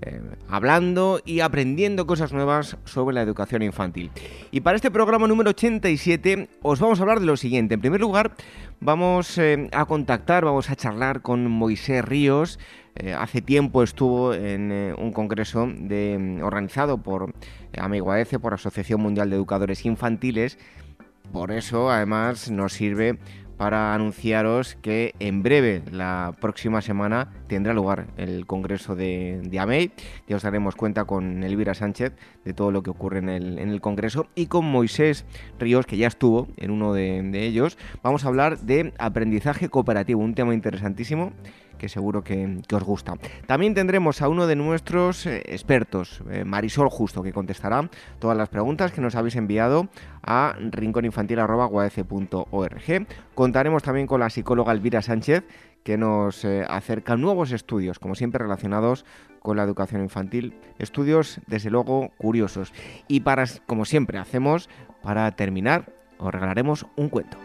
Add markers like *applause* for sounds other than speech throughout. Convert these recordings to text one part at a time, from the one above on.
eh, hablando y aprendiendo cosas nuevas sobre la educación infantil. Y para este programa número 87 os vamos a hablar de lo siguiente. En primer lugar, vamos eh, a contactar, vamos a charlar con Moisés Ríos. Eh, hace tiempo estuvo en un congreso de, organizado por Amigo AECE, por Asociación Mundial de Educadores Infantiles. Por eso, además, nos sirve para anunciaros que en breve, la próxima semana, tendrá lugar el Congreso de, de AMEI. Ya os daremos cuenta con Elvira Sánchez de todo lo que ocurre en el, Congreso y con Moisés Ríos, que ya estuvo en uno de ellos. Vamos a hablar de aprendizaje cooperativo, un tema interesantísimo que seguro que, os gusta. También tendremos a uno de nuestros eh, expertos, eh, Marisol Justo, que contestará todas las preguntas que nos habéis enviado a rincóninfantil.org. Contaremos también con la psicóloga Elvira Sánchez, que nos eh, acerca nuevos estudios, como siempre relacionados con la educación infantil. Estudios, desde luego, curiosos. Y para, como siempre hacemos, para terminar, os regalaremos un cuento.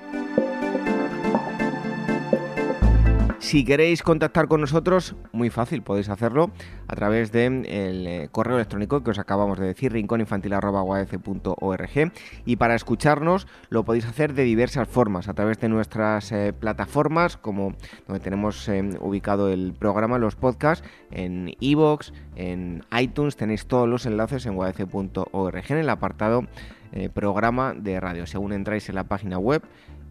Si queréis contactar con nosotros, muy fácil, podéis hacerlo a través del eh, correo electrónico que os acabamos de decir, rincóninfantil.org. Y para escucharnos lo podéis hacer de diversas formas, a través de nuestras eh, plataformas, como donde tenemos eh, ubicado el programa, los podcasts, en iVoox, en iTunes, tenéis todos los enlaces en uaf.org en el apartado programa de radio. Según entráis en la página web,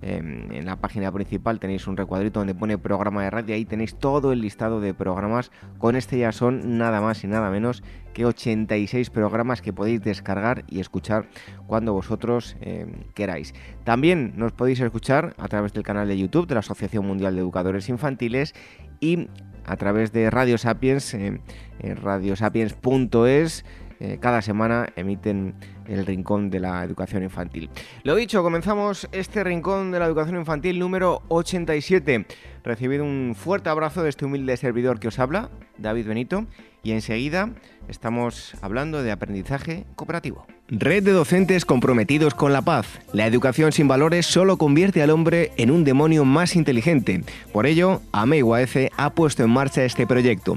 en la página principal tenéis un recuadrito donde pone programa de radio, ahí tenéis todo el listado de programas. Con este ya son nada más y nada menos que 86 programas que podéis descargar y escuchar cuando vosotros em, queráis. También nos podéis escuchar a través del canal de YouTube de la Asociación Mundial de Educadores Infantiles y a través de Radio Sapiens, em, en radiosapiens.es eh, cada semana emiten el Rincón de la Educación Infantil. Lo dicho, comenzamos este Rincón de la Educación Infantil número 87. Recibido un fuerte abrazo de este humilde servidor que os habla, David Benito, y enseguida estamos hablando de aprendizaje cooperativo. Red de docentes comprometidos con la paz. La educación sin valores solo convierte al hombre en un demonio más inteligente. Por ello, AMEIUAF ha puesto en marcha este proyecto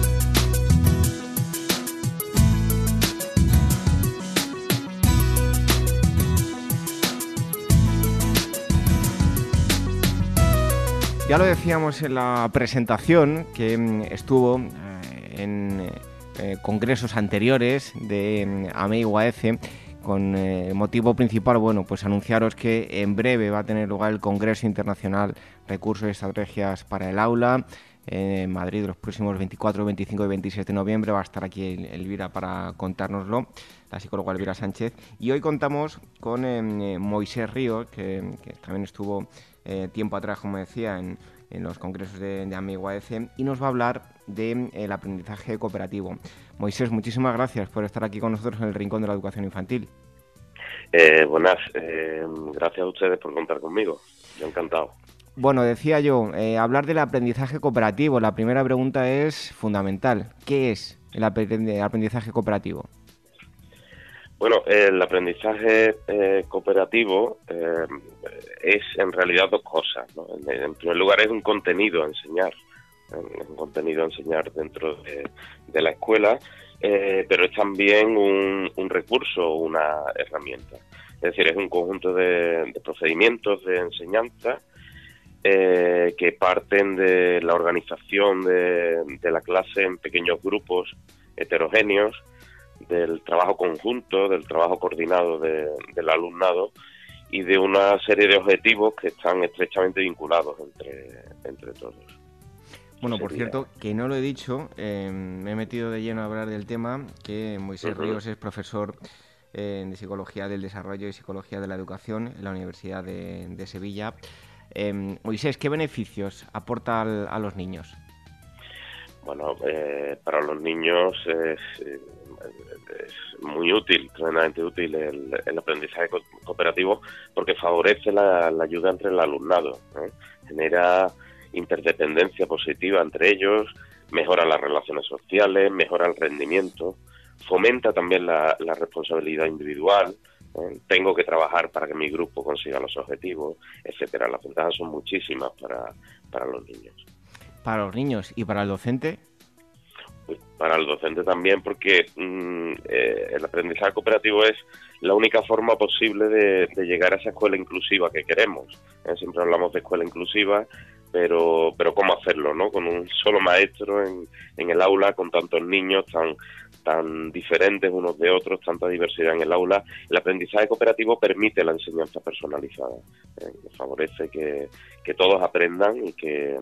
Ya lo decíamos en la presentación que mm, estuvo eh, en eh, congresos anteriores de mm, AMEIUAF con el eh, motivo principal, bueno, pues anunciaros que en breve va a tener lugar el Congreso Internacional Recursos y Estrategias para el Aula en Madrid los próximos 24, 25 y 27 de noviembre. Va a estar aquí Elvira para contárnoslo, la psicóloga Elvira Sánchez. Y hoy contamos con Moisés Río, que, que también estuvo eh, tiempo atrás, como decía, en, los congresos de, de y nos va a hablar del de, el aprendizaje cooperativo. Moisés, muchísimas gracias por estar aquí con nosotros en el Rincón de la Educación Infantil. Eh, buenas, eh, gracias a ustedes por contar conmigo, yo encantado. Bueno, decía yo, hablar del aprendizaje cooperativo. La primera pregunta es fundamental. ¿Qué es el aprendizaje cooperativo? Bueno, el aprendizaje eh, cooperativo eh, es en realidad dos cosas. En, primer lugar es un contenido a enseñar, un contenido a enseñar dentro de, la escuela, eh, pero es también un, un, recurso, una herramienta. Es decir, es un conjunto de, procedimientos de enseñanza eh, que parten de la organización de la clase en pequeños grupos heterogéneos, del trabajo conjunto, del trabajo coordinado del alumnado y de una serie de objetivos que están estrechamente vinculados entre, entre todos. Bueno, por cierto, que no lo he dicho, em, me he metido de lleno a hablar del tema, que Moisés Ríos es profesor eh, de Psicología del Desarrollo y Psicología de la Educación en la Universidad de, Sevilla. Em, Moisés, ¿qué beneficios aporta a los niños? Bueno, eh, para los niños es, muy útil, tremendamente útil el, aprendizaje cooperativo porque favorece la, ayuda entre el alumnado, ¿eh? genera interdependencia positiva entre ellos, mejora las relaciones sociales, mejora el rendimiento, fomenta también la, responsabilidad individual, ¿eh? tengo que trabajar para que mi grupo consiga los objetivos, etcétera. Las ventajas son muchísimas para, para los niños para los niños y para el docente? Pues para el docente también, porque mm, eh, el aprendizaje cooperativo es la única forma posible de, llegar a esa escuela inclusiva que queremos. ¿eh? Siempre hablamos de escuela inclusiva, pero, pero cómo hacerlo, ¿no? Con un solo maestro en, en el aula, con tantos niños tan, tan diferentes unos de otros, tanta diversidad en el aula. El aprendizaje cooperativo permite la enseñanza personalizada, ¿eh? favorece que, que todos aprendan y que,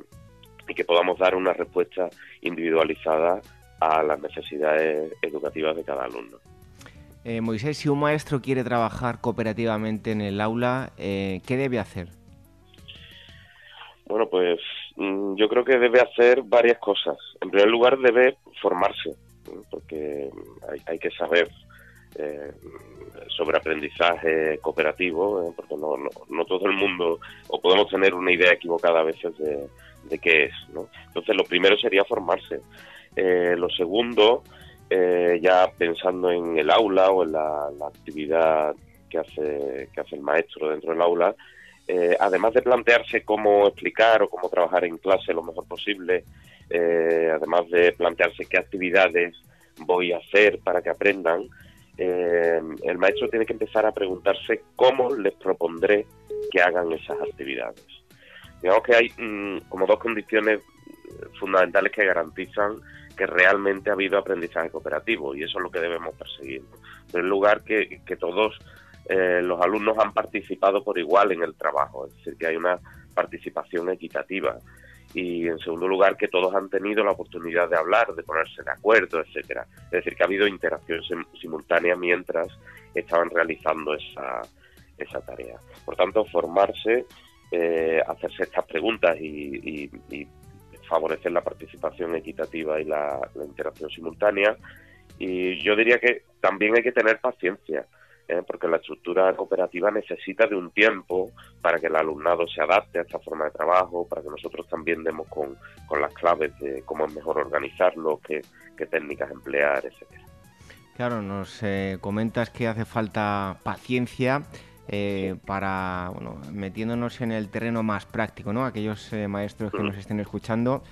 y que podamos dar una respuesta individualizada a las necesidades educativas de cada alumno. Eh, Moisés, si un maestro quiere trabajar cooperativamente en el aula, eh, ¿qué debe hacer? Bueno, pues mm, yo creo que debe hacer varias cosas. En primer lugar, debe formarse, porque hay, que saber eh, sobre aprendizaje cooperativo, porque no, no, todo el mundo, o podemos tener una idea equivocada a veces de, de qué es. ¿no? Entonces, lo primero sería formarse. Eh, lo segundo, eh, ya pensando en el aula o en la, actividad que hace, que hace el maestro dentro del aula, eh, además de plantearse cómo explicar o cómo trabajar en clase lo mejor posible, además de plantearse qué actividades voy a hacer para que aprendan, el maestro tiene que empezar a preguntarse cómo les propondré que hagan esas actividades. Digamos que hay mm, como dos condiciones fundamentales que garantizan que realmente ha habido aprendizaje cooperativo y eso es lo que debemos perseguir. En lugar, que, todos eh, los alumnos han participado por igual en el trabajo, es decir, que hay una participación equitativa. Y en segundo lugar, que todos han tenido la oportunidad de hablar, de ponerse de acuerdo, etcétera. Es decir, que ha habido interacción simultánea mientras estaban realizando esa, esa tarea. Por tanto, formarse eh, hacerse estas preguntas y, favorecer la participación equitativa y la, interacción simultánea. Y yo diría que también hay que tener paciencia, ¿eh? porque la estructura cooperativa necesita de un tiempo para que el alumnado se adapte a esta forma de trabajo, para que nosotros también demos con, las claves de cómo es mejor organizarlo, qué, técnicas emplear, etcétera. Claro, nos eh, comentas que hace falta paciencia eh, para, bueno, metiéndonos en el terreno más práctico, ¿no? Aquellos eh, maestros que nos estén escuchando,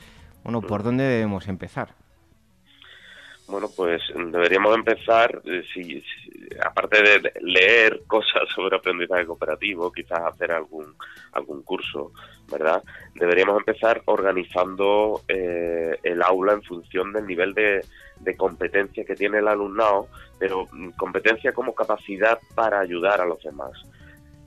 bueno, ¿por dónde debemos empezar? Bueno, pues deberíamos empezar, eh, si, aparte de leer *laughs* cosas sobre aprendizaje cooperativo, quizás hacer algún algún curso, ¿verdad? Deberíamos empezar organizando el aula en función del nivel de, de competencia que tiene el alumnado, pero mm, competencia como capacidad para ayudar a los demás.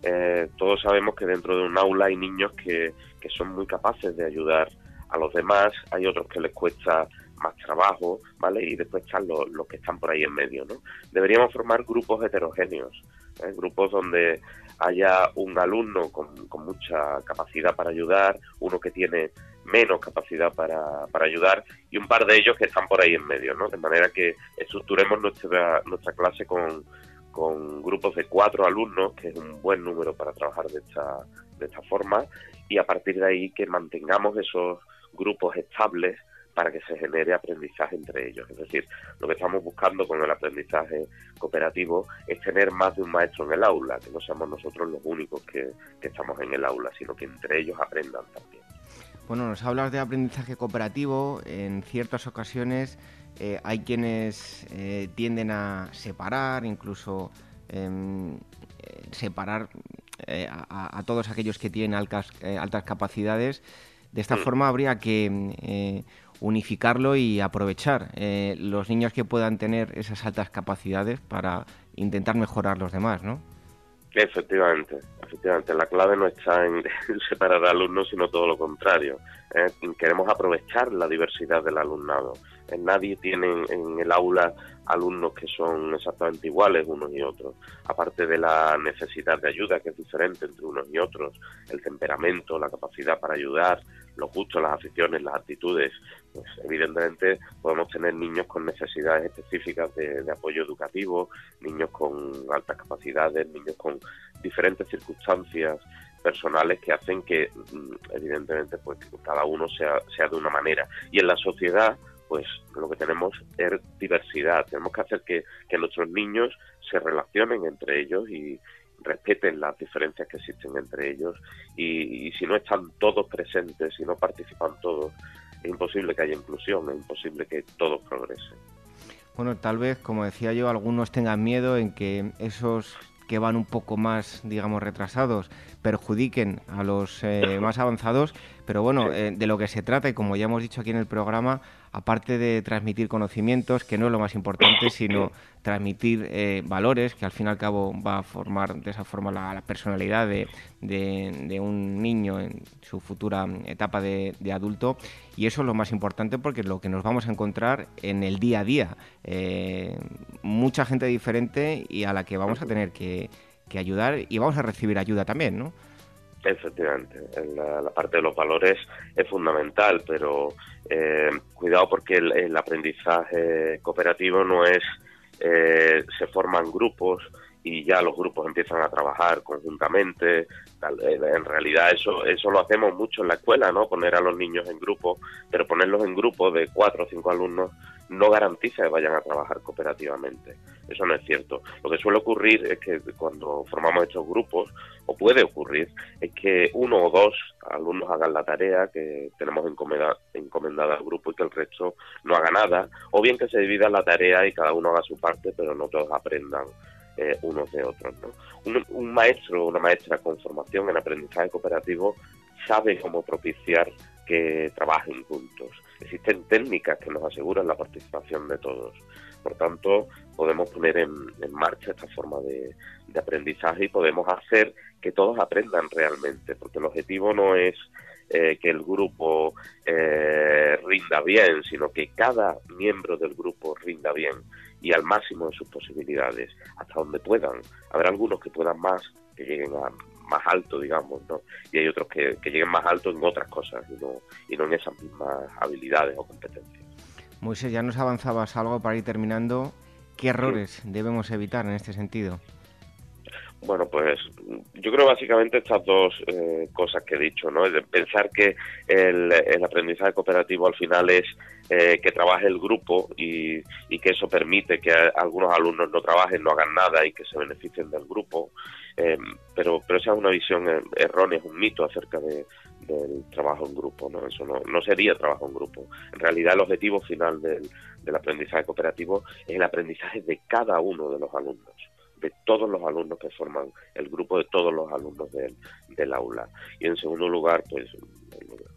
Eh, todos sabemos que dentro de un aula hay niños que, que son muy capaces de ayudar a los demás, hay otros que les cuesta más trabajo, ¿vale? Y después están los, los que están por ahí en medio, ¿no? Deberíamos formar grupos heterogéneos, ¿eh? grupos donde haya un alumno con, con, mucha capacidad para ayudar, uno que tiene menos capacidad para, para ayudar y un par de ellos que están por ahí en medio, ¿no? De manera que estructuremos nuestra, nuestra clase con, con grupos de cuatro alumnos, que es un buen número para trabajar de esta, de esta forma, y a partir de ahí que mantengamos esos grupos estables para que se genere aprendizaje entre ellos. Es decir, lo que estamos buscando con el aprendizaje cooperativo es tener más de un maestro en el aula, que no seamos nosotros los únicos que, que estamos en el aula, sino que entre ellos aprendan también. Bueno, nos hablas de aprendizaje cooperativo. En ciertas ocasiones eh, hay quienes eh, tienden a separar, incluso em, eh, separar a, todos aquellos que tienen altas, altas capacidades. De esta mm. forma habría que unificarlo y aprovechar los niños que puedan tener esas altas capacidades para intentar mejorar los demás, ¿no? Efectivamente, efectivamente. La clave no está en *laughs* separar alumnos, sino todo lo contrario. ¿eh? queremos aprovechar la diversidad del alumnado. Eh, nadie tiene en el aula alumnos que son exactamente iguales unos y otros. Aparte de la necesidad de ayuda, que es diferente entre unos y otros, el temperamento, la capacidad para ayudar, los gustos, las aficiones, las actitudes, pues evidentemente podemos tener niños con necesidades específicas de, apoyo educativo, niños con altas capacidades, niños con diferentes circunstancias personales que hacen que mm, evidentemente pues cada uno sea, sea de una manera y en la sociedad pues lo que tenemos es diversidad. Tenemos que hacer que, que nuestros niños se relacionen entre ellos y, respeten las diferencias que existen entre ellos. Y, si no están todos presentes, si no participan todos, es imposible que haya inclusión, es imposible que todos progresen. Bueno, tal vez, como decía yo, algunos tengan miedo en que esos que van un poco más, digamos, retrasados, perjudiquen a los eh, *laughs* más avanzados, pero bueno, eh, de lo que se trata, y como ya hemos dicho aquí en el programa, aparte de transmitir conocimientos, que no es lo más importante, *coughs* sino transmitir eh, valores, que al fin y al cabo va a formar de esa forma la, personalidad de, de, un niño en su futura etapa de, adulto. Y eso es lo más importante porque es lo que nos vamos a encontrar en el día a día. Eh, mucha gente diferente y a la que vamos a tener que, que ayudar y vamos a recibir ayuda también, ¿no? Efectivamente, la, parte de los valores es fundamental, pero eh, cuidado porque el, aprendizaje cooperativo no es eh, se forman grupos y ya los grupos empiezan a trabajar conjuntamente. Eh, en realidad eso eso lo hacemos mucho en la escuela, ¿no? Poner a los niños en grupos, pero ponerlos en grupos de cuatro o cinco alumnos no garantiza que vayan a trabajar cooperativamente. Eso no es cierto. Lo que suele ocurrir es que cuando formamos estos grupos, o puede ocurrir, es que uno o dos alumnos hagan la tarea que tenemos encomendada, al grupo y que el resto no haga nada, o bien que se divida la tarea y cada uno haga su parte, pero no todos aprendan eh, unos de otros. Un, un maestro o una maestra con formación en aprendizaje cooperativo sabe cómo propiciar que trabajen juntos. Existen técnicas que nos aseguran la participación de todos. Por tanto, podemos poner en, marcha esta forma de, aprendizaje y podemos hacer que todos aprendan realmente, porque el objetivo no es eh, que el grupo eh, rinda bien, sino que cada miembro del grupo rinda bien y al máximo de sus posibilidades, hasta donde puedan. Habrá algunos que puedan más, que lleguen a más alto, digamos, ¿no? Y hay otros que, lleguen más alto en otras cosas y no, y no en esas mismas habilidades o competencias. Moisés, ya nos avanzabas algo para ir terminando. ¿Qué errores debemos evitar en este sentido? Bueno, pues yo creo básicamente estas dos eh, cosas que he dicho, ¿no? De pensar que el, aprendizaje cooperativo al final es eh, que trabaje el grupo y, que eso permite que algunos alumnos no trabajen, no hagan nada y que se beneficien del grupo. Eh, pero, pero esa es una visión errónea, es un mito acerca de, del trabajo en grupo, ¿no? Eso no, no sería trabajo en grupo. En realidad el objetivo final del, aprendizaje cooperativo es el aprendizaje de cada uno de los alumnos de todos los alumnos que forman el grupo de todos los alumnos del, del aula. Y en segundo lugar, pues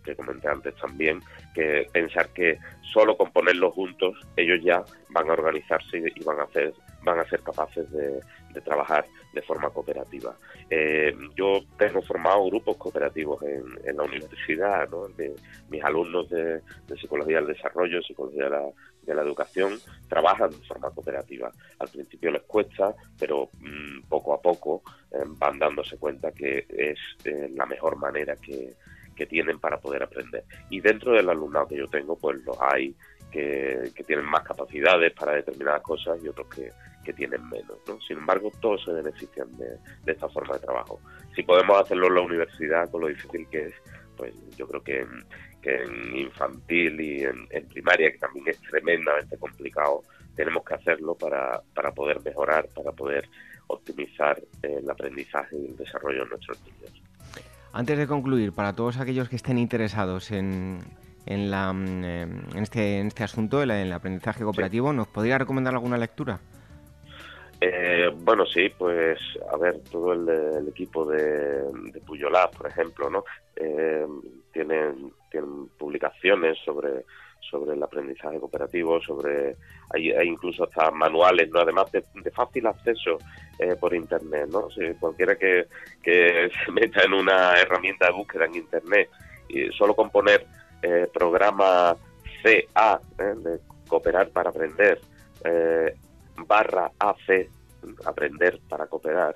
que comenté antes también, que pensar que solo con ponerlos juntos ellos ya van a organizarse y van a hacer van a ser capaces de, trabajar de forma cooperativa. Eh, yo tengo formado grupos cooperativos en, la universidad, ¿no? de, mis alumnos de, Psicología del Desarrollo, Psicología de la, Educación, trabajan de forma cooperativa. Al principio les cuesta, pero mm, poco a poco eh, van dándose cuenta que es eh, la mejor manera que, que tienen para poder aprender. Y dentro del alumnado que yo tengo, pues los hay que, tienen más capacidades para determinadas cosas y otros que, tienen menos. ¿no? Sin embargo, todos se benefician de, esta forma de trabajo. Si podemos hacerlo en la universidad, con lo difícil que es, pues yo creo que en, que en infantil y en, primaria, que también es tremendamente complicado, tenemos que hacerlo para, para poder mejorar, para poder optimizar el aprendizaje y el desarrollo de nuestros niños. Antes de concluir, para todos aquellos que estén interesados en, en, la, mm, en, este, en este asunto, en el aprendizaje cooperativo, ¿nos podría recomendar alguna lectura? Eh, bueno, sí, pues a ver, todo el, equipo de, de por ejemplo, ¿no? Eh, tienen, tienen publicaciones sobre sobre el aprendizaje cooperativo, sobre hay, incluso hasta manuales, no además de, fácil acceso eh, por internet, ¿no? Si cualquiera que, que *laughs* se meta en una herramienta de búsqueda en internet y solo con poner eh, programa CA ¿eh? de cooperar para aprender eh, barra AC aprender para cooperar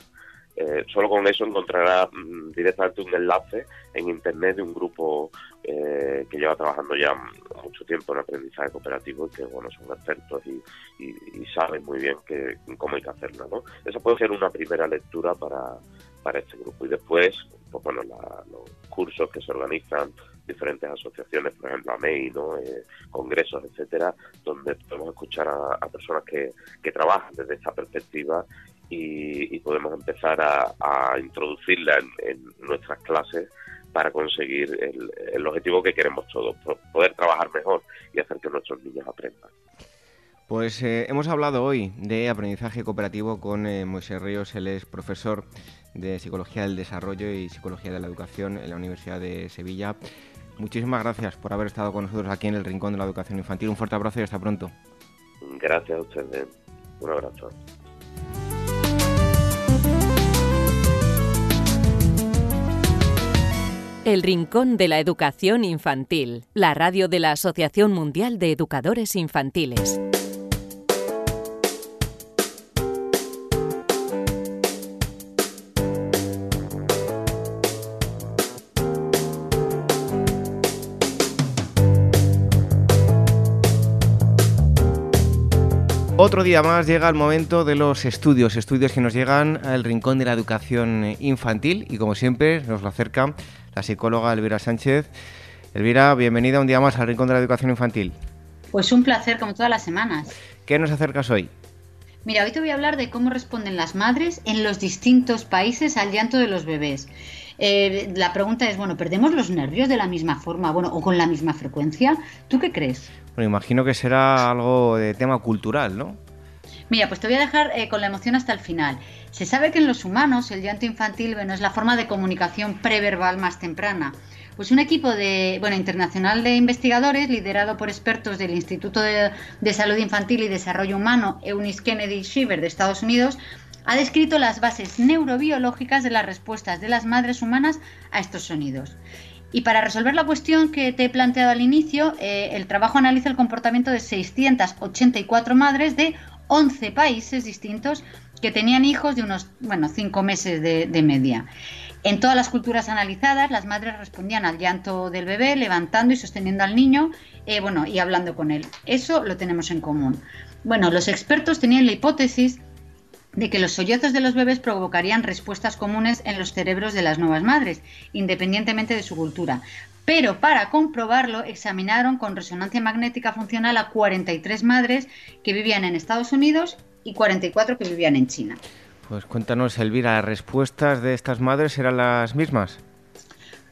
eh, solo con eso encontrará mm, directamente un enlace en internet de un grupo eh, que lleva trabajando ya mucho tiempo en aprendizaje cooperativo y que bueno son expertos y, saben muy bien que, cómo hay que hacerlo. ¿no? Esa puede ser una primera lectura para, para este grupo y después pues bueno los cursos que se organizan diferentes asociaciones, por ejemplo AMEI, ¿no? Eh, congresos, etcétera, donde podemos escuchar a, personas que, trabajan desde esta perspectiva y, podemos empezar a, introducirla en, nuestras clases para conseguir el, objetivo que queremos todos, poder trabajar mejor y hacer que nuestros niños aprendan. Pues eh, hemos hablado hoy de aprendizaje cooperativo con eh, Moisés Ríos, él es profesor de Psicología del Desarrollo y Psicología de la Educación en la Universidad de Sevilla. Muchísimas gracias por haber estado con nosotros aquí en el Rincón de la Educación Infantil. Un fuerte abrazo y hasta pronto. Gracias a ustedes. Un abrazo. El Rincón de la Educación Infantil, la radio de la Asociación Mundial de Educadores Infantiles. Otro día más llega el momento de los estudios, estudios que nos llegan al rincón de la educación infantil y como siempre nos lo acerca la psicóloga Elvira Sánchez. Elvira, bienvenida un día más al Rincón de la Educación Infantil. Pues un placer, como todas las semanas. ¿Qué nos acercas hoy? Mira, hoy te voy a hablar de cómo responden las madres en los distintos países al llanto de los bebés. Eh, la pregunta es, bueno, ¿perdemos los nervios de la misma forma, bueno, o con la misma frecuencia? ¿Tú qué crees? Bueno, imagino que será algo de tema cultural, ¿no? Mira, pues te voy a dejar eh, con la emoción hasta el final. Se sabe que en los humanos el llanto infantil bueno, es la forma de comunicación preverbal más temprana. Pues un equipo de, bueno, internacional de investigadores, liderado por expertos del Instituto de, Salud Infantil y Desarrollo Humano Eunice Kennedy Shiver de Estados Unidos, ha descrito las bases neurobiológicas de las respuestas de las madres humanas a estos sonidos. Y para resolver la cuestión que te he planteado al inicio, eh, el trabajo analiza el comportamiento de 684 madres de 11 países distintos que tenían hijos de unos, bueno, 5 meses de, media. En todas las culturas analizadas, las madres respondían al llanto del bebé, levantando y sosteniendo al niño, eh, bueno, y hablando con él. Eso lo tenemos en común. Bueno, los expertos tenían la hipótesis de que los sollozos de los bebés provocarían respuestas comunes en los cerebros de las nuevas madres, independientemente de su cultura. Pero para comprobarlo, examinaron con resonancia magnética funcional a 43 madres que vivían en Estados Unidos y 44 que vivían en China. Pues cuéntanos, Elvira, ¿las respuestas de estas madres eran las mismas?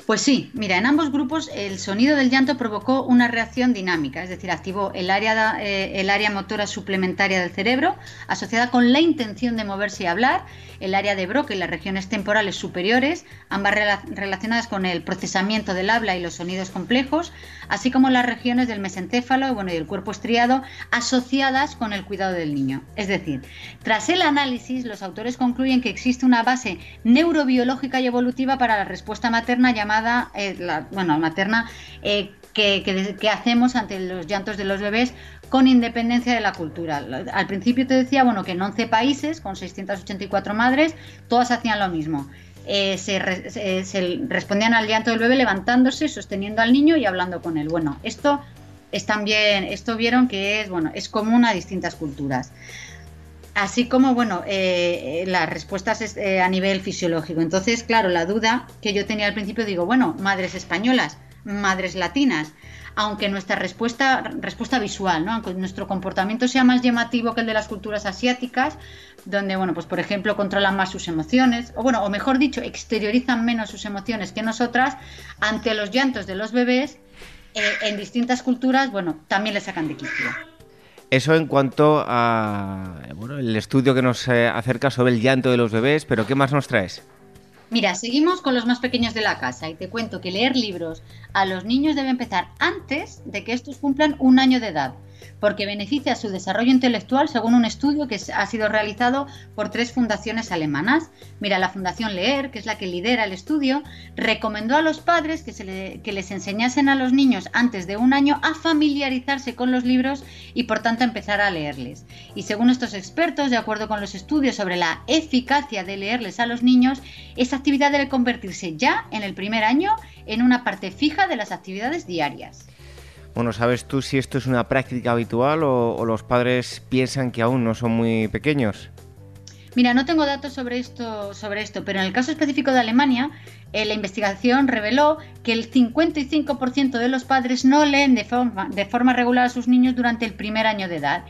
Pues sí, mira, en ambos grupos el sonido del llanto provocó una reacción dinámica, es decir, activó el área, eh, el área motora suplementaria del cerebro asociada con la intención de moverse y hablar, el área de Broca y las regiones temporales superiores, ambas relacionadas con el procesamiento del habla y los sonidos complejos, así como las regiones del mesencéfalo bueno, y el cuerpo estriado asociadas con el cuidado del niño. Es decir, tras el análisis, los autores concluyen que existe una base neurobiológica y evolutiva para la respuesta materna llamada eh, la, bueno, materna, eh, que, hacemos ante los llantos de los bebés con independencia de la cultura. Al principio te decía, bueno, que en 11 países, con 684 madres, todas hacían lo mismo. Eh, se, respondían al llanto del bebé levantándose, sosteniendo al niño y hablando con él. Bueno, esto es también, esto vieron que es, bueno, es común a distintas culturas así como, bueno, eh, eh, las respuestas eh, a nivel fisiológico. Entonces, claro, la duda que yo tenía al principio, digo, bueno, madres españolas, madres latinas, aunque nuestra respuesta, respuesta visual, ¿no? aunque nuestro comportamiento sea más llamativo que el de las culturas asiáticas, donde, bueno, pues por ejemplo, controlan más sus emociones, o bueno, o mejor dicho, exteriorizan menos sus emociones que nosotras, ante los llantos de los bebés, eh, en distintas culturas, bueno, también le sacan de quicio. Eso en cuanto a bueno, el estudio que nos eh, acerca sobre el llanto de los bebés, pero ¿qué más nos traes? Mira, seguimos con los más pequeños de la casa y te cuento que leer libros a los niños debe empezar antes de que estos cumplan un año de edad porque beneficia su desarrollo intelectual según un estudio que ha sido realizado por tres fundaciones alemanas. Mira, la Fundación Leer, que es la que lidera el estudio, recomendó a los padres que, les enseñasen a los niños antes de un año a familiarizarse con los libros y por tanto empezar a leerles. Y según estos expertos, de acuerdo con los estudios sobre la eficacia de leerles a los niños, esa actividad debe convertirse ya en el primer año en una parte fija de las actividades diarias. Bueno, ¿sabes tú si esto es una práctica habitual o, los padres piensan que aún no son muy pequeños? Mira, no tengo datos sobre esto, sobre esto, pero en el caso específico de Alemania, eh, la investigación reveló que el 55% de los padres no leen de forma, regular a sus niños durante el primer año de edad.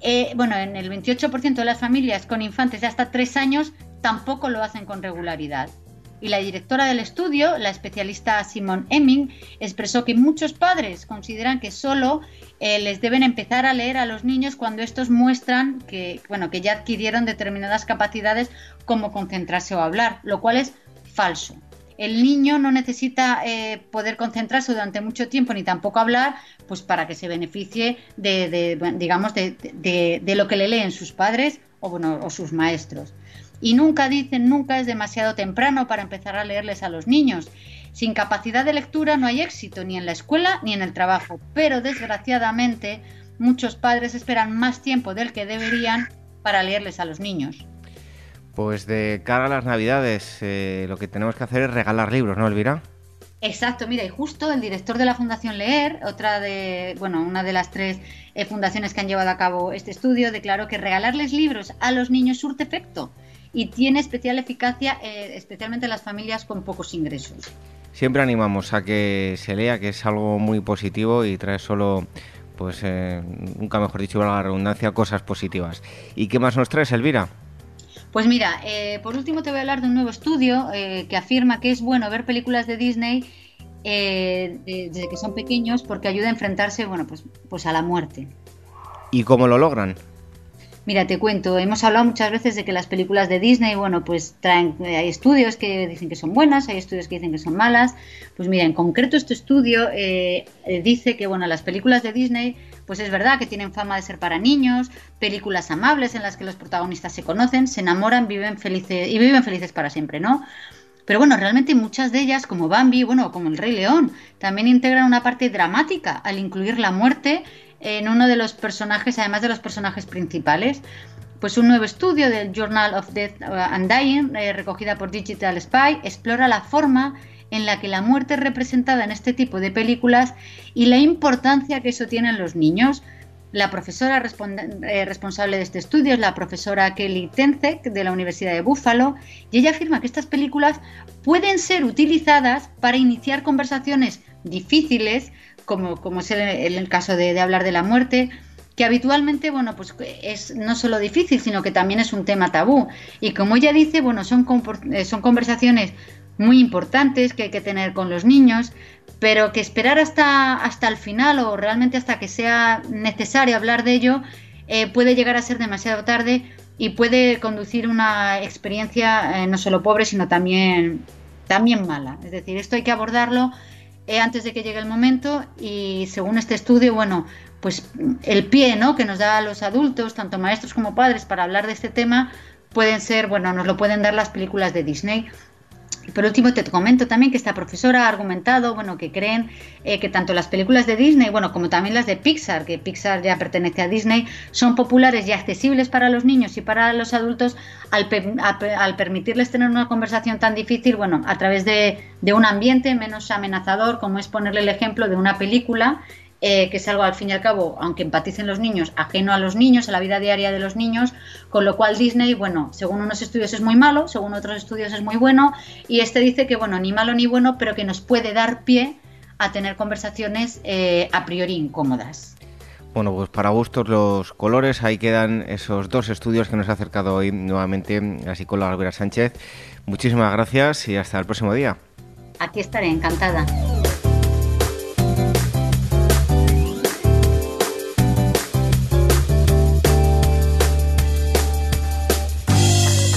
Eh, bueno, en el 28% de las familias con infantes de hasta 3 años tampoco lo hacen con regularidad. Y la directora del estudio, la especialista Simon Emming, expresó que muchos padres consideran que solo eh, les deben empezar a leer a los niños cuando estos muestran que, bueno, que ya adquirieron determinadas capacidades como concentrarse o hablar, lo cual es falso. El niño no necesita eh, poder concentrarse durante mucho tiempo ni tampoco hablar, pues para que se beneficie de, digamos, de, de, lo que le leen sus padres o, bueno, o sus maestros. Y nunca dicen, nunca es demasiado temprano para empezar a leerles a los niños. Sin capacidad de lectura no hay éxito ni en la escuela ni en el trabajo, pero desgraciadamente muchos padres esperan más tiempo del que deberían para leerles a los niños. Pues de cara a las navidades, eh, lo que tenemos que hacer es regalar libros, ¿no, Elvira? Exacto, mira, y justo el director de la Fundación Leer, otra de, bueno, una de las tres eh, fundaciones que han llevado a cabo este estudio, declaró que regalarles libros a los niños surte efecto y tiene especial eficacia, eh, especialmente en las familias con pocos ingresos. Siempre animamos a que se lea, que es algo muy positivo y trae solo, pues eh, nunca mejor dicho, la redundancia, cosas positivas. ¿Y qué más nos traes, Elvira? Pues mira, eh, por último te voy a hablar de un nuevo estudio que afirma que es bueno ver películas de Disney desde que son pequeños porque ayuda a enfrentarse, bueno, pues, pues a la muerte. ¿Y cómo lo logran? Mira, te cuento, hemos hablado muchas veces de que las películas de Disney, bueno, pues traen, eh, hay estudios que dicen que son buenas, hay estudios que dicen que son malas. Pues mira, en concreto este estudio eh, eh, dice que, bueno, las películas de Disney, pues es verdad que tienen fama de ser para niños, películas amables en las que los protagonistas se conocen, se enamoran, viven felices y viven felices para siempre, ¿no? Pero bueno, realmente muchas de ellas, como Bambi, bueno, como El Rey León, también integran una parte dramática al incluir la muerte en uno de los personajes, además de los personajes principales. Pues un nuevo estudio del Journal of Death and Dying, eh, recogida por Digital Spy, explora la forma en la que la muerte es representada en este tipo de películas y la importancia que eso tiene en los niños. La profesora eh, responsable de este estudio es la profesora Kelly Tenzek de la Universidad de Buffalo y ella afirma que estas películas pueden ser utilizadas para iniciar conversaciones difíciles como, es el, caso de, hablar de la muerte, que habitualmente, bueno, pues es no solo difícil, sino que también es un tema tabú. Y como ella dice, bueno, son, eh, son conversaciones muy importantes que hay que tener con los niños, pero que esperar hasta, hasta el final o realmente hasta que sea necesario hablar de ello eh, puede llegar a ser demasiado tarde y puede conducir una experiencia eh, no solo pobre, sino también, también mala. Es decir, esto hay que abordarlo eh, antes de que llegue el momento y según este estudio, bueno, pues el pie ¿no? que nos da a los adultos, tanto maestros como padres, para hablar de este tema, pueden ser, bueno, nos lo pueden dar las películas de Disney. Por último te comento también que esta profesora ha argumentado, bueno, que creen eh, que tanto las películas de Disney, bueno, como también las de Pixar, que Pixar ya pertenece a Disney, son populares y accesibles para los niños y para los adultos al, permitirles tener una conversación tan difícil, bueno, a través de, de un ambiente menos amenazador, como es ponerle el ejemplo de una película eh, que es algo al fin y al cabo, aunque empaticen los niños, ajeno a los niños, a la vida diaria de los niños, con lo cual Disney, bueno, según unos estudios es muy malo, según otros estudios es muy bueno, y este dice que, bueno, ni malo ni bueno, pero que nos puede dar pie a tener conversaciones eh, a priori incómodas. Bueno, pues para gustos los colores, ahí quedan esos dos estudios que nos ha acercado hoy nuevamente la psicóloga Albera Sánchez. Muchísimas gracias y hasta el próximo día. Aquí estaré, encantada.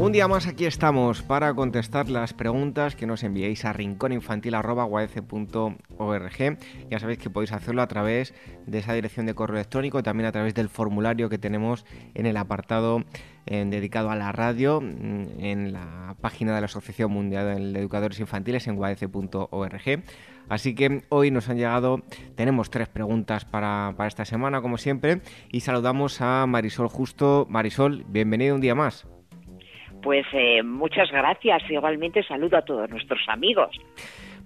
Un día más aquí estamos para contestar las preguntas que nos enviéis a rincóninfantil.org. Ya sabéis que podéis hacerlo a través de esa dirección de correo electrónico, también a través del formulario que tenemos en el apartado eh, dedicado a la radio, mm, en la página de la Asociación Mundial de Educadores Infantiles en guadece.org. Así que hoy nos han llegado, tenemos tres preguntas para, para esta semana, como siempre, y saludamos a Marisol Justo. Marisol, bienvenido un día más. Pues eh, muchas gracias. Igualmente saludo a todos nuestros amigos.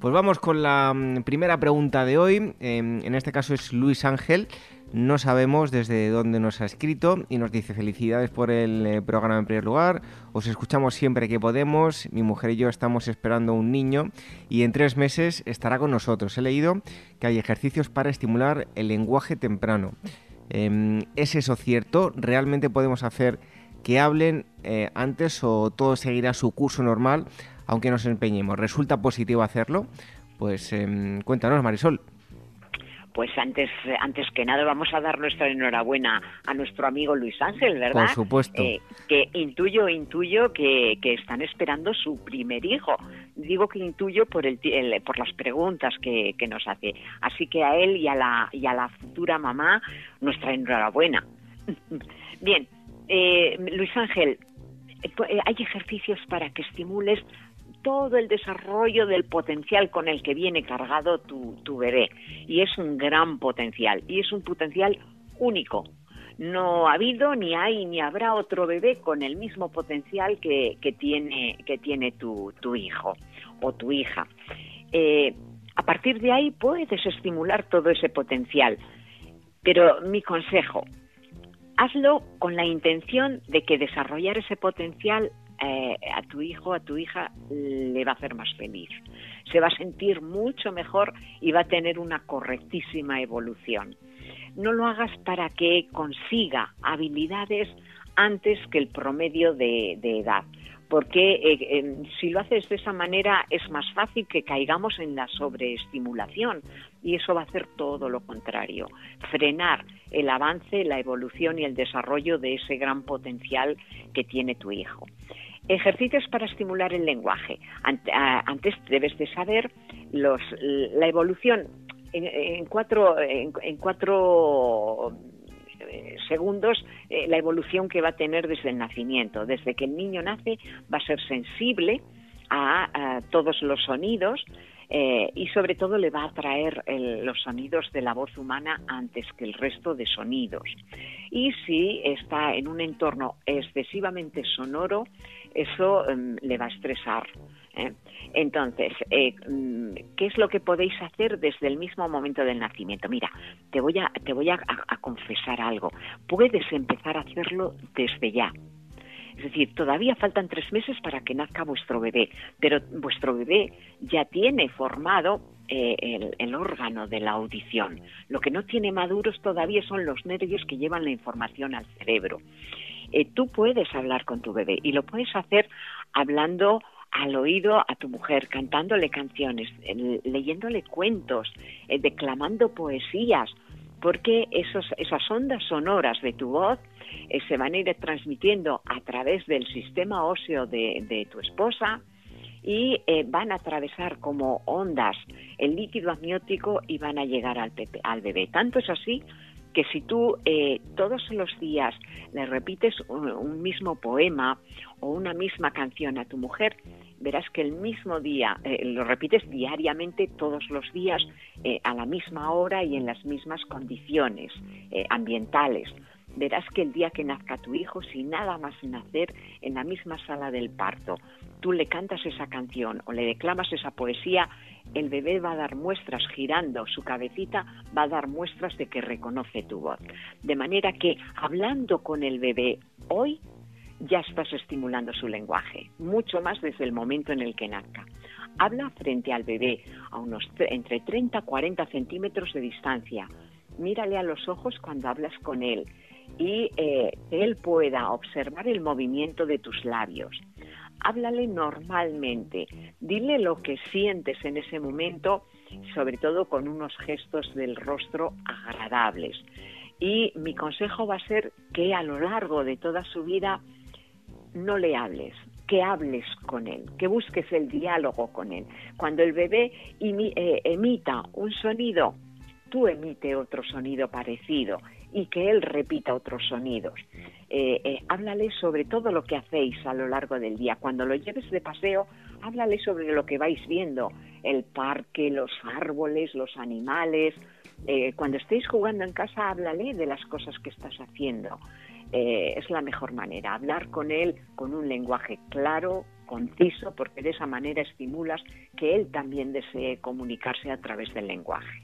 Pues vamos con la mm, primera pregunta de hoy. Em, en este caso es Luis Ángel. No sabemos desde dónde nos ha escrito y nos dice felicidades por el eh, programa en primer lugar. Os escuchamos siempre que podemos. Mi mujer y yo estamos esperando un niño y en tres meses estará con nosotros. He leído que hay ejercicios para estimular el lenguaje temprano. Em, ¿Es eso cierto? ¿Realmente podemos hacer que hablen eh, antes o todo seguirá su curso normal, aunque nos empeñemos. ¿Resulta positivo hacerlo? Pues em, cuéntanos, Marisol. Pues antes, antes que nada vamos a dar nuestra enhorabuena a nuestro amigo Luis Ángel, ¿verdad? Por supuesto. Eh, que intuyo, intuyo que, que, están esperando su primer hijo. Digo que intuyo por, el, por las preguntas que, que, nos hace. Así que a él y a la, y a la futura mamá, nuestra enhorabuena. *laughs* Bien, eh, Luis Ángel, eh, eh, hay ejercicios para que estimules todo el desarrollo del potencial con el que viene cargado tu, bebé. Y es un gran potencial, y es un potencial único. No ha habido, ni hay, ni habrá otro bebé con el mismo potencial que, tiene, que tiene tu, hijo o tu hija. a partir de ahí puedes estimular todo ese potencial. Pero mi consejo, hazlo con la intención de que desarrollar ese potencial eh, a tu hijo, a tu hija, le va a hacer más feliz. Se va a sentir mucho mejor y va a tener una correctísima evolución. No lo hagas para que consiga habilidades antes que el promedio de edad porque eh, si lo haces de esa manera es más fácil que caigamos en la sobreestimulación y eso va a hacer todo lo contrario, frenar el avance, la evolución y el desarrollo de ese gran potencial que tiene tu hijo. Ejercicios para estimular el lenguaje. Antes debes de saber los, la evolución en, cuatro, en cuatro eh, segundos eh, la evolución que va a tener desde el nacimiento. Desde que el niño nace va a ser sensible a, todos los sonidos eh, y sobre todo le va a atraer los sonidos de la voz humana antes que el resto de sonidos. Y si está en un entorno excesivamente sonoro, eso em, le va a estresar. ¿Eh? Entonces, eh, mm, ¿qué es lo que podéis hacer desde el mismo momento del nacimiento? Mira, te voy a, te voy a, confesar algo. Puedes empezar a hacerlo desde ya. Es decir, todavía faltan tres meses para que nazca vuestro bebé, pero vuestro bebé ya tiene formado eh, el, el, órgano de la audición. Lo que no tiene maduros todavía son los nervios que llevan la información al cerebro. tú puedes hablar con tu bebé y lo puedes hacer hablando al oído a tu mujer, cantándole canciones, leyéndole cuentos, eh, declamando poesías, porque esos, esas ondas sonoras de tu voz eh, se van a ir transmitiendo a través del sistema óseo de, tu esposa y eh, van a atravesar como ondas el líquido amniótico y van a llegar al, al bebé. Tanto es así que si tú eh, todos los días le repites un, mismo poema o una misma canción a tu mujer, verás que el mismo día, eh, lo repites diariamente todos los días eh, a la misma hora y en las mismas condiciones ambientales. Verás que el día que nazca tu hijo, sin nada más nacer, en la misma sala del parto, tú le cantas esa canción o le declamas esa poesía, el bebé va a dar muestras girando su cabecita, va a dar muestras de que reconoce tu voz. De manera que hablando con el bebé hoy ya estás estimulando su lenguaje, mucho más desde el momento en el que nazca. Habla frente al bebé a unos entre 30 y 40 centímetros de distancia. Mírale a los ojos cuando hablas con él y eh, él pueda observar el movimiento de tus labios háblale normalmente, dile lo que sientes en ese momento, sobre todo con unos gestos del rostro agradables. Y mi consejo va a ser que a lo largo de toda su vida no le hables, que hables con él, que busques el diálogo con él. Cuando el bebé eh, emita un sonido, tú emite otro sonido parecido y que él repita otros sonidos. Eh, eh, háblale sobre todo lo que hacéis a lo largo del día. Cuando lo lleves de paseo, háblale sobre lo que vais viendo, el parque, los árboles, los animales. Eh, cuando estéis jugando en casa, háblale de las cosas que estás haciendo. Es la mejor manera, hablar con él con un lenguaje claro, conciso, porque de esa manera estimulas que él también desee comunicarse a través del lenguaje.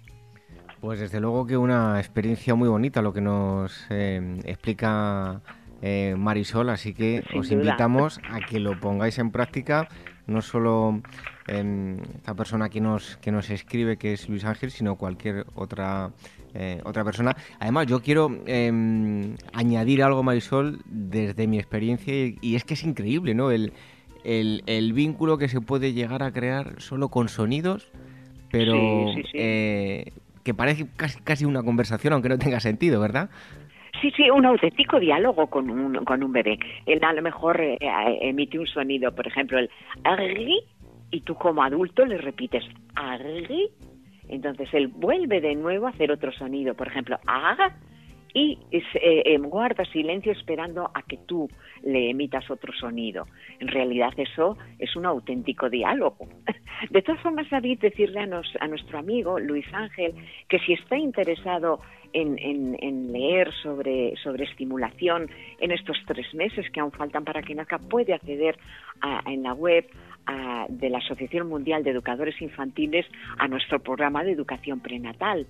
Pues desde luego que una experiencia muy bonita lo que nos eh, explica eh, Marisol, así que os invitamos a que lo pongáis en práctica, no solo en esta persona que nos, que nos escribe, que es Luis Ángel, sino cualquier otra, eh, otra persona. Además, yo quiero em, añadir algo, Marisol, desde mi experiencia, y, es que es increíble, ¿no? El, el, vínculo que se puede llegar a crear solo con sonidos, pero que parece casi, una conversación, aunque no tenga sentido, ¿verdad? Sí, sí, un auténtico diálogo con un, con un bebé. Él a lo mejor eh, eh, emite un sonido, por ejemplo, el arri, y tú como adulto le repites arri, entonces él vuelve de nuevo a hacer otro sonido, por ejemplo, aga, y eh, em, guarda silencio esperando a que tú le emitas otro sonido. En realidad eso es un auténtico diálogo. *laughs* De todas formas, David, decirle a, nuestro amigo Luis Ángel que si está interesado en, leer sobre, sobre estimulación en estos tres meses que aún faltan para que nazca, puede acceder en la web de la Asociación Mundial de Educadores Infantiles a nuestro programa de educación prenatal.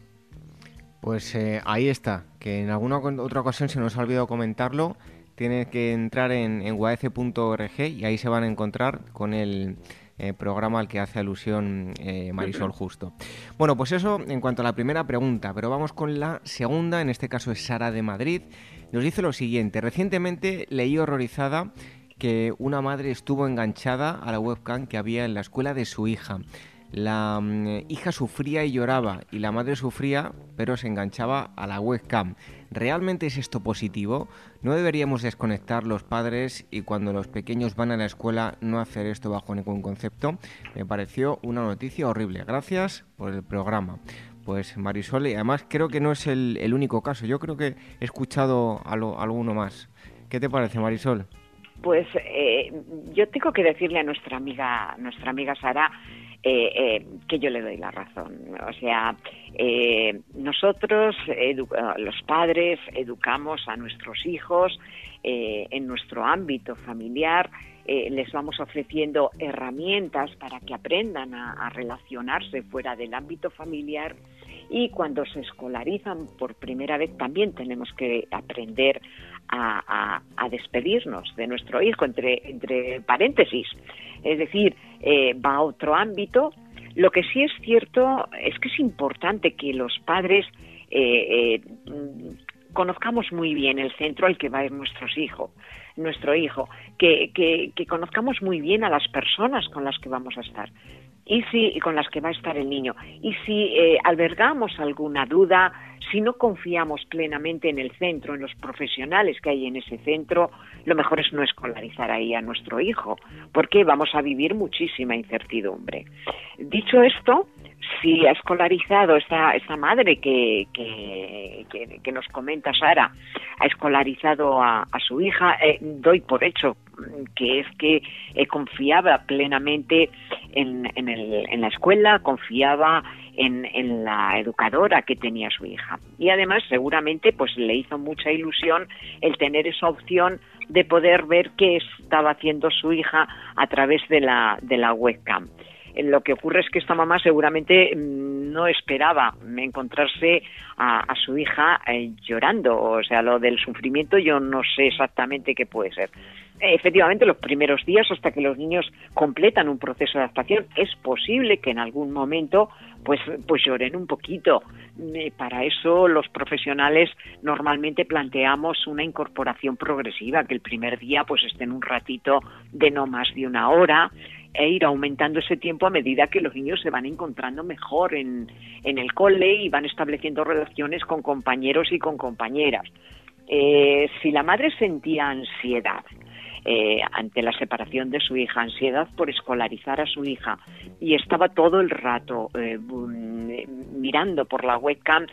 Pues eh, ahí está, que en alguna otra ocasión se nos ha olvidado comentarlo. Tiene que entrar en, en y ahí se van a encontrar con el eh, programa al que hace alusión eh, Marisol Justo. Bueno, pues eso en cuanto a la primera pregunta, pero vamos con la segunda, en este caso es Sara de Madrid. Nos dice lo siguiente, recientemente leí horrorizada que una madre estuvo enganchada a la webcam que había en la escuela de su hija. La mm, hija sufría y lloraba y la madre sufría pero se enganchaba a la webcam. ¿Realmente es esto positivo? ¿No deberíamos desconectar los padres y cuando los pequeños van a la escuela no hacer esto bajo ningún concepto? Me pareció una noticia horrible. Gracias por el programa. Pues Marisol, y además creo que no es el, único caso. Yo creo que he escuchado a alguno más. ¿Qué te parece, Marisol? Pues eh, yo tengo que decirle a nuestra amiga, nuestra amiga Sara, eh, eh, que yo le doy la razón. O sea, eh, nosotros, los padres, educamos a nuestros hijos en nuestro ámbito familiar, les vamos ofreciendo herramientas para que aprendan a, relacionarse fuera del ámbito familiar y cuando se escolarizan por primera vez también tenemos que aprender a, despedirnos de nuestro hijo, entre, entre paréntesis. Es decir, eh, va a otro ámbito. Lo que sí es cierto es que es importante que los padres eh, eh, conozcamos muy bien el centro al que va a ir nuestros hijos, nuestro hijo, que, que, conozcamos muy bien a las personas con las que vamos a estar y si con las que va a estar el niño. Y si albergamos alguna duda, si no confiamos plenamente en el centro, en los profesionales que hay en ese centro, lo mejor es no escolarizar ahí a nuestro hijo, porque vamos a vivir muchísima incertidumbre. Dicho esto, si ha escolarizado esta, esta madre que, que, que, nos comenta Sara, ha escolarizado a, su hija, eh, doy por hecho que es que eh, confiaba plenamente en, en, la escuela, confiaba en, en, la educadora que tenía su hija. Y además seguramente pues le hizo mucha ilusión el tener esa opción de poder ver qué estaba haciendo su hija a través de la, de la webcam. Lo que ocurre es que esta mamá seguramente mm, no esperaba encontrarse a, su hija eh, llorando, o sea, lo del sufrimiento yo no sé exactamente qué puede ser. Efectivamente, los primeros días hasta que los niños completan un proceso de adaptación, es posible que en algún momento pues, pues lloren un poquito. Eh, para eso los profesionales normalmente planteamos una incorporación progresiva, que el primer día pues estén un ratito de no más de una hora, e ir aumentando ese tiempo a medida que los niños se van encontrando mejor en, en el cole y van estableciendo relaciones con compañeros y con compañeras. Eh, si la madre sentía ansiedad eh, ante la separación de su hija, ansiedad por escolarizar a su hija y estaba todo el rato eh, mirando por la webcam,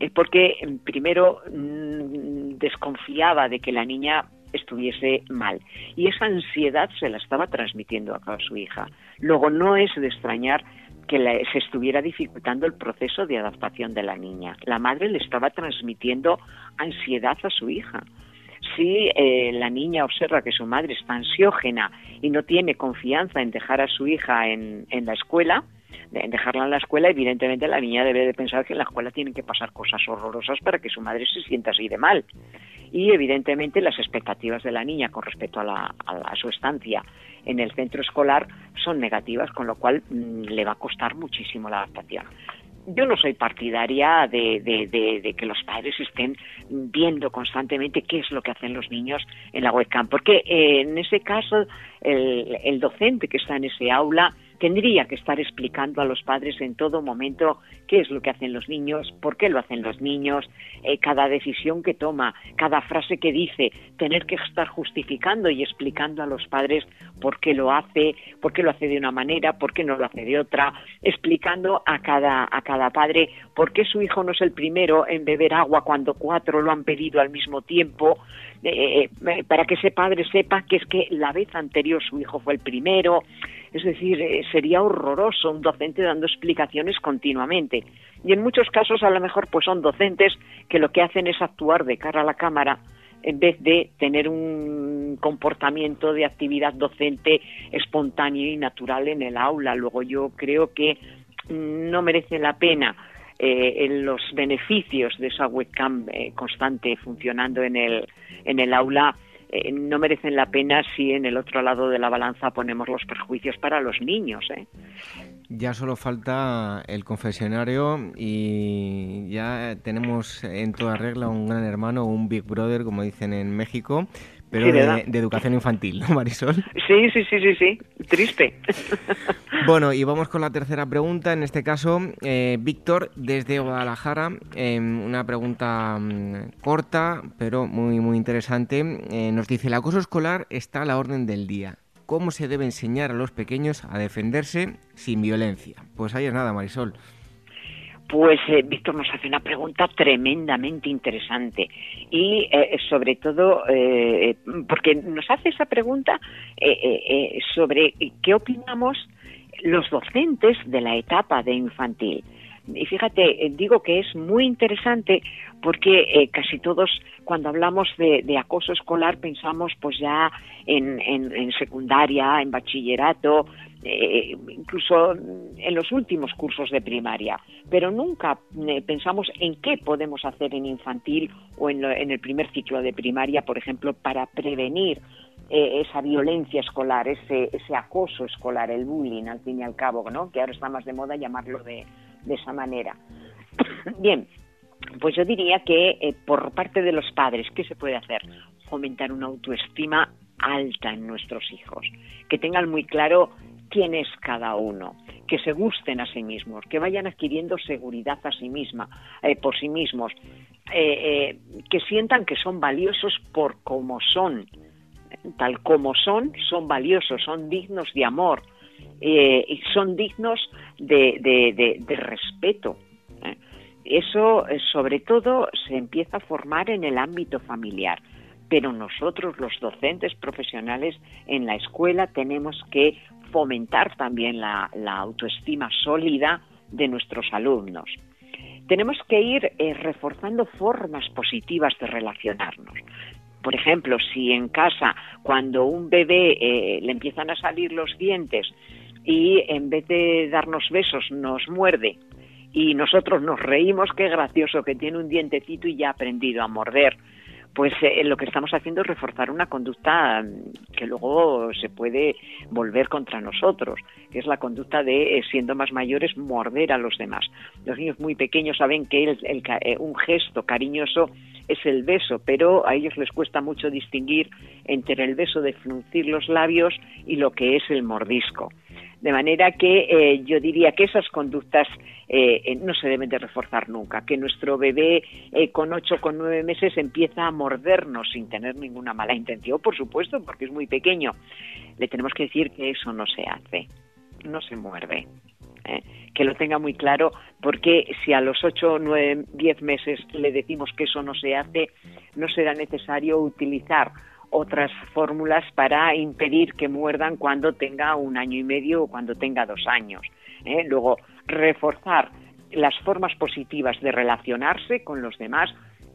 es porque primero mm, desconfiaba de que la niña estuviese mal. Y esa ansiedad se la estaba transmitiendo a su hija. Luego no es de extrañar que se estuviera dificultando el proceso de adaptación de la niña. La madre le estaba transmitiendo ansiedad a su hija. Si eh, la niña observa que su madre está ansiógena y no tiene confianza en dejar a su hija en, en la escuela, dejarla en la escuela, evidentemente la niña debe de pensar que en la escuela tienen que pasar cosas horrorosas para que su madre se sienta así de mal y evidentemente las expectativas de la niña con respecto a, su estancia en el centro escolar son negativas, con lo cual mm, le va a costar muchísimo la adaptación. Yo no soy partidaria de, que los padres estén viendo constantemente qué es lo que hacen los niños en la webcam, porque eh, en ese caso el docente que está en ese aula tendría que estar explicando a los padres en todo momento qué es lo que hacen los niños, por qué lo hacen los niños, eh, cada decisión que toma, cada frase que dice, tener que estar justificando y explicando a los padres por qué lo hace, por qué lo hace de una manera, por qué no lo hace de otra, explicando a cada, a cada padre por qué su hijo no es el primero en beber agua cuando cuatro lo han pedido al mismo tiempo, eh, eh, para que ese padre sepa que es que la vez anterior su hijo fue el primero, es decir, eh, sería horroroso un docente dando explicaciones continuamente. Y en muchos casos a lo mejor pues son docentes que lo que hacen es actuar de cara a la cámara en vez de tener un comportamiento de actividad docente espontáneo y natural en el aula. Luego yo creo que no merece la pena eh, los beneficios de esa webcam eh, constante funcionando en el, en el aula eh, no merecen la pena si en el otro lado de la balanza ponemos los perjuicios para los niños. ¿eh? Ya solo falta el confesionario y ya tenemos en toda regla un gran hermano, un Big Brother, como dicen en México, pero de, educación infantil, ¿no, Marisol? Sí, sí, sí, sí, sí. Triste. *laughs* Bueno, y vamos con la tercera pregunta. En este caso, eh, Víctor, desde Guadalajara, em, una pregunta mm, corta, pero muy, muy interesante. Eh, nos dice, el acoso escolar está a la orden del día. ¿Cómo se debe enseñar a los pequeños a defenderse sin violencia? Pues ahí es nada, Marisol. Pues eh, Víctor nos hace una pregunta tremendamente interesante y eh, sobre todo eh, porque nos hace esa pregunta sobre qué opinamos los docentes de la etapa de infantil. Y fíjate, digo que es muy interesante porque casi todos cuando hablamos de, acoso escolar pensamos pues ya en, en secundaria, en bachillerato, eh, incluso en los últimos cursos de primaria, pero nunca eh, pensamos en qué podemos hacer en infantil o en, el primer ciclo de primaria, por ejemplo, para prevenir eh, esa violencia escolar, ese, ese acoso escolar, el bullying, al fin y al cabo, ¿no? que ahora está más de moda llamarlo de, de esa manera. *coughs* Bien, pues yo diría que por parte de los padres, ¿qué se puede hacer? Fomentar una autoestima alta en nuestros hijos, que tengan muy claro quién es cada uno, que se gusten a sí mismos, que vayan adquiriendo seguridad a sí misma, eh, por sí mismos, eh, eh, que sientan que son valiosos por como son, tal como son, son valiosos, son dignos de amor, y son dignos de, respeto. Eso, sobre todo, se empieza a formar en el ámbito familiar. Pero nosotros, los docentes profesionales en la escuela, tenemos que fomentar también la, autoestima sólida de nuestros alumnos. Tenemos que ir reforzando formas positivas de relacionarnos. Por ejemplo, si en casa, cuando un bebé le empiezan a salir los dientes, y en vez de darnos besos nos muerde y nosotros nos reímos, qué gracioso que tiene un dientecito y ya ha aprendido a morder. Pues eh, lo que estamos haciendo es reforzar una conducta mm, que luego se puede volver contra nosotros, que es la conducta de, eh, siendo más mayores, morder a los demás. Los niños muy pequeños saben que eh, un gesto cariñoso es el beso, pero a ellos les cuesta mucho distinguir entre el beso de fruncir los labios y lo que es el mordisco. De manera que eh, yo diría que esas conductas eh, eh, no se deben de reforzar nunca, que nuestro bebé con ocho, con nueve meses empieza a mordernos sin tener ninguna mala intención, por supuesto, porque es muy pequeño. Le tenemos que decir que eso no se hace, no se muerde. Que lo tenga muy claro, porque si a los ocho, nueve, diez meses le decimos que eso no se hace, no será necesario utilizar otras fórmulas para impedir que muerdan cuando tenga un año y medio o cuando tenga dos años. ¿eh? Luego, reforzar las formas positivas de relacionarse con los demás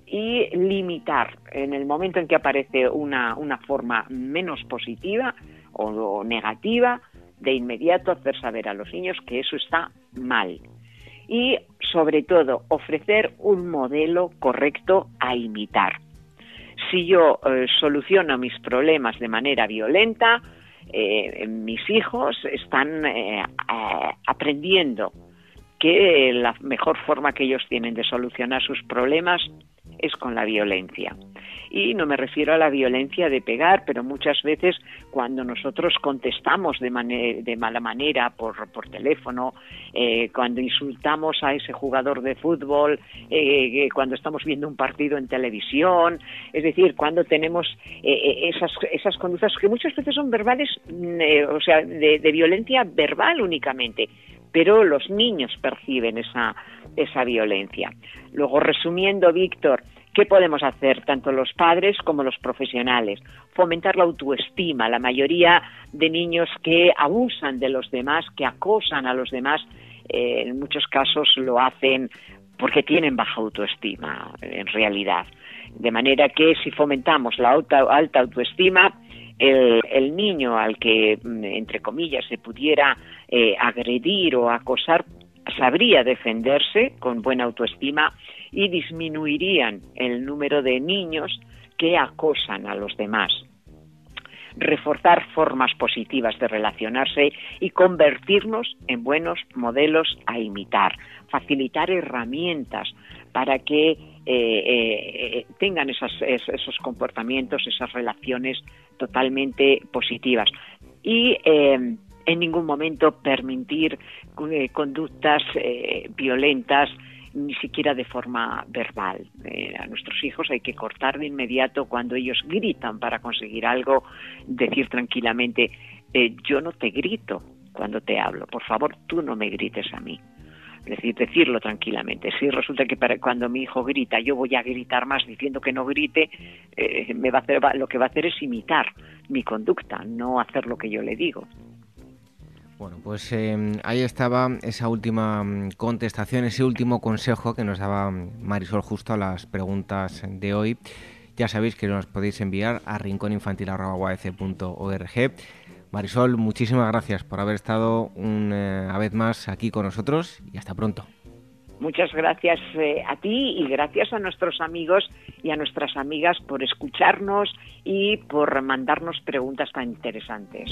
y limitar en el momento en que aparece una, forma menos positiva o negativa, de inmediato hacer saber a los niños que eso está mal. Y sobre todo, ofrecer un modelo correcto a imitar si yo eh, soluciono mis problemas de manera violenta, eh, mis hijos están eh, aprendiendo que la mejor forma que ellos tienen de solucionar sus problemas con la violencia. Y no me refiero a la violencia de pegar, pero muchas veces cuando nosotros contestamos de, de mala manera por, teléfono, eh, cuando insultamos a ese jugador de fútbol, eh, cuando estamos viendo un partido en televisión, es decir, cuando tenemos eh, esas, esas conductas que muchas veces son verbales, mm, o sea, de, de violencia verbal únicamente, pero los niños perciben esa, esa violencia. Luego, resumiendo, Víctor, ¿qué podemos hacer tanto los padres como los profesionales? Fomentar la autoestima. La mayoría de niños que abusan de los demás, que acosan a los demás, eh, en muchos casos lo hacen porque tienen baja autoestima, en realidad. De manera que si fomentamos la alta, autoestima, el, niño al que, mm, entre comillas, se pudiera eh, agredir o acosar sabría defenderse con buena autoestima y disminuirían el número de niños que acosan a los demás. Reforzar formas positivas de relacionarse y convertirnos en buenos modelos a imitar. Facilitar herramientas para que eh, eh, tengan esos comportamientos, esas relaciones totalmente positivas. Y eh, en ningún momento permitir eh, conductas eh, violentas ni siquiera de forma verbal. Eh, a nuestros hijos hay que cortar de inmediato cuando ellos gritan para conseguir algo, decir tranquilamente, yo no te grito cuando te hablo, por favor tú no me grites a mí. Es decir, decirlo tranquilamente. Si resulta que cuando mi hijo grita yo voy a gritar más diciendo que no grite, me va a hacer, lo que va a hacer es imitar mi conducta, no hacer lo que yo le digo. Bueno, pues em, ahí estaba esa última mm, contestación, ese último consejo que nos daba mm, Marisol justo a las preguntas de hoy. Ya sabéis que nos podéis enviar a rincóninfantil.org. Marisol, muchísimas gracias por haber estado una vez más aquí con nosotros y hasta pronto. Muchas gracias eh, a ti y gracias a nuestros amigos y a nuestras amigas por escucharnos y por mandarnos preguntas tan interesantes.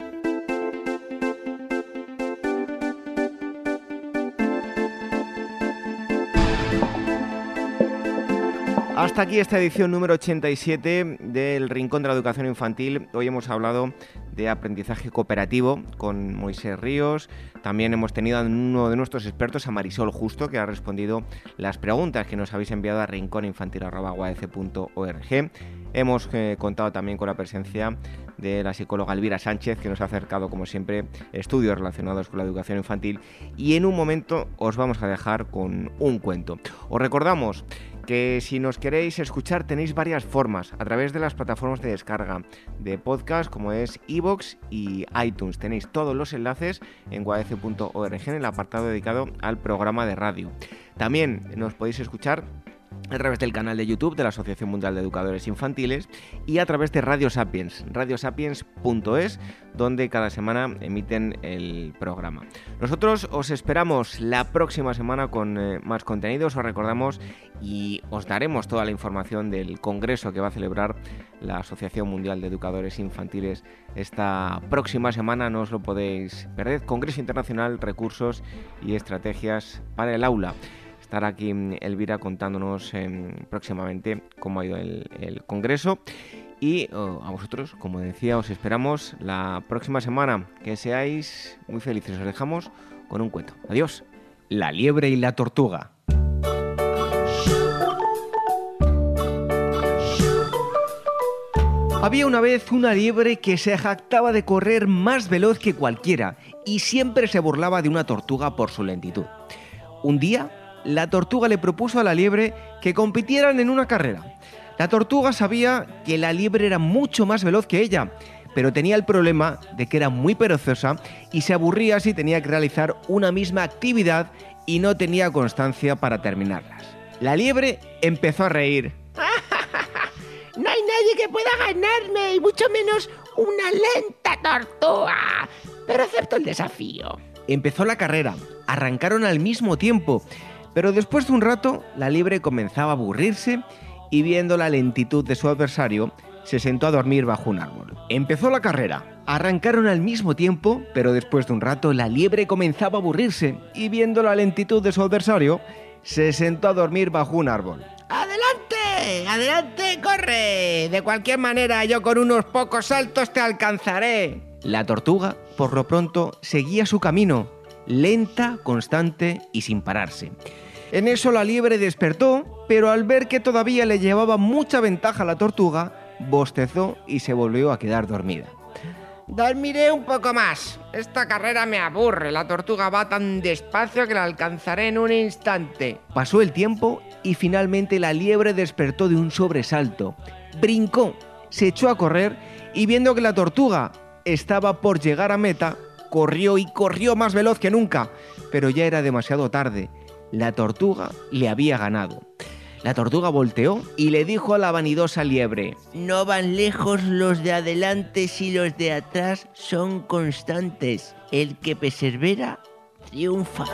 Hasta aquí esta edición número 87 del Rincón de la Educación Infantil. Hoy hemos hablado de aprendizaje cooperativo con Moisés Ríos. También hemos tenido a uno de nuestros expertos, a Marisol Justo, que ha respondido las preguntas que nos habéis enviado a rincóninfantil.org. Hemos eh, contado también con la presencia de la psicóloga Elvira Sánchez, que nos ha acercado, como siempre, estudios relacionados con la educación infantil. Y en un momento os vamos a dejar con un cuento. Os recordamos que si nos queréis escuchar tenéis varias formas a través de las plataformas de descarga de podcast como es iVoox y iTunes. Tenéis todos los enlaces en guadece.org en el apartado dedicado al programa de radio. También nos podéis escuchar a través del canal de YouTube de la Asociación Mundial de Educadores Infantiles y a través de Radio Sapiens, radiosapiens.es, donde cada semana emiten el programa. Nosotros os esperamos la próxima semana con eh, más contenidos, os recordamos y os daremos toda la información del congreso que va a celebrar la Asociación Mundial de Educadores Infantiles esta próxima semana, no os lo podéis perder, Congreso Internacional, Recursos y Estrategias para el Aula estar aquí mm, Elvira contándonos em, próximamente cómo ha ido el, congreso. Y oh, a vosotros, como decía, os esperamos la próxima semana. Que seáis muy felices. Os dejamos con un cuento. Adiós. La liebre y la tortuga. Había una vez una liebre que se jactaba de correr más veloz que cualquiera y siempre se burlaba de una tortuga por su lentitud. Un día la tortuga le propuso a la liebre que compitieran en una carrera. La tortuga sabía que la liebre era mucho más veloz que ella, pero tenía el problema de que era muy perezosa y se aburría si tenía que realizar una misma actividad y no tenía constancia para terminarlas. La liebre empezó a reír. *laughs* no hay nadie que pueda ganarme, y mucho menos una lenta tortuga. Pero acepto el desafío. Empezó la carrera. Arrancaron al mismo tiempo pero después de un rato, la liebre comenzaba a aburrirse y viendo la lentitud de su adversario, se sentó a dormir bajo un árbol. Empezó la carrera. Arrancaron al mismo tiempo, pero después de un rato la liebre comenzaba a aburrirse y viendo la lentitud de su adversario, se sentó a dormir bajo un árbol. ¡Adelante! ¡Adelante! ¡Corre! De cualquier manera, yo con unos pocos saltos te alcanzaré. La tortuga, por lo pronto, seguía su camino, lenta, constante y sin pararse. En eso la liebre despertó, pero al ver que todavía le llevaba mucha ventaja a la tortuga, bostezó y se volvió a quedar dormida. Dormiré un poco más. Esta carrera me aburre. La tortuga va tan despacio que la alcanzaré en un instante. Pasó el tiempo y finalmente la liebre despertó de un sobresalto. Brincó, se echó a correr y viendo que la tortuga estaba por llegar a meta, corrió y corrió más veloz que nunca, pero ya era demasiado tarde. La tortuga le había ganado. La tortuga volteó y le dijo a la vanidosa liebre, No van lejos los de adelante si los de atrás son constantes. El que persevera triunfa.